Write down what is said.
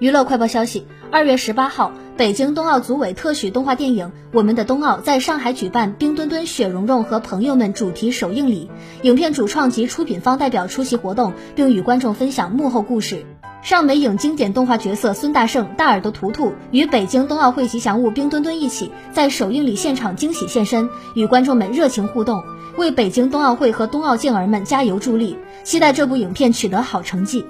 娱乐快报消息：二月十八号，北京冬奥组委特许动画电影《我们的冬奥》在上海举办“冰墩墩、雪融融和朋友们”主题首映礼，影片主创及出品方代表出席活动，并与观众分享幕后故事。上美影经典动画角色孙大圣、大耳朵图图与北京冬奥会吉祥物冰墩墩一起在首映礼现场惊喜现身，与观众们热情互动，为北京冬奥会和冬奥健儿们加油助力。期待这部影片取得好成绩。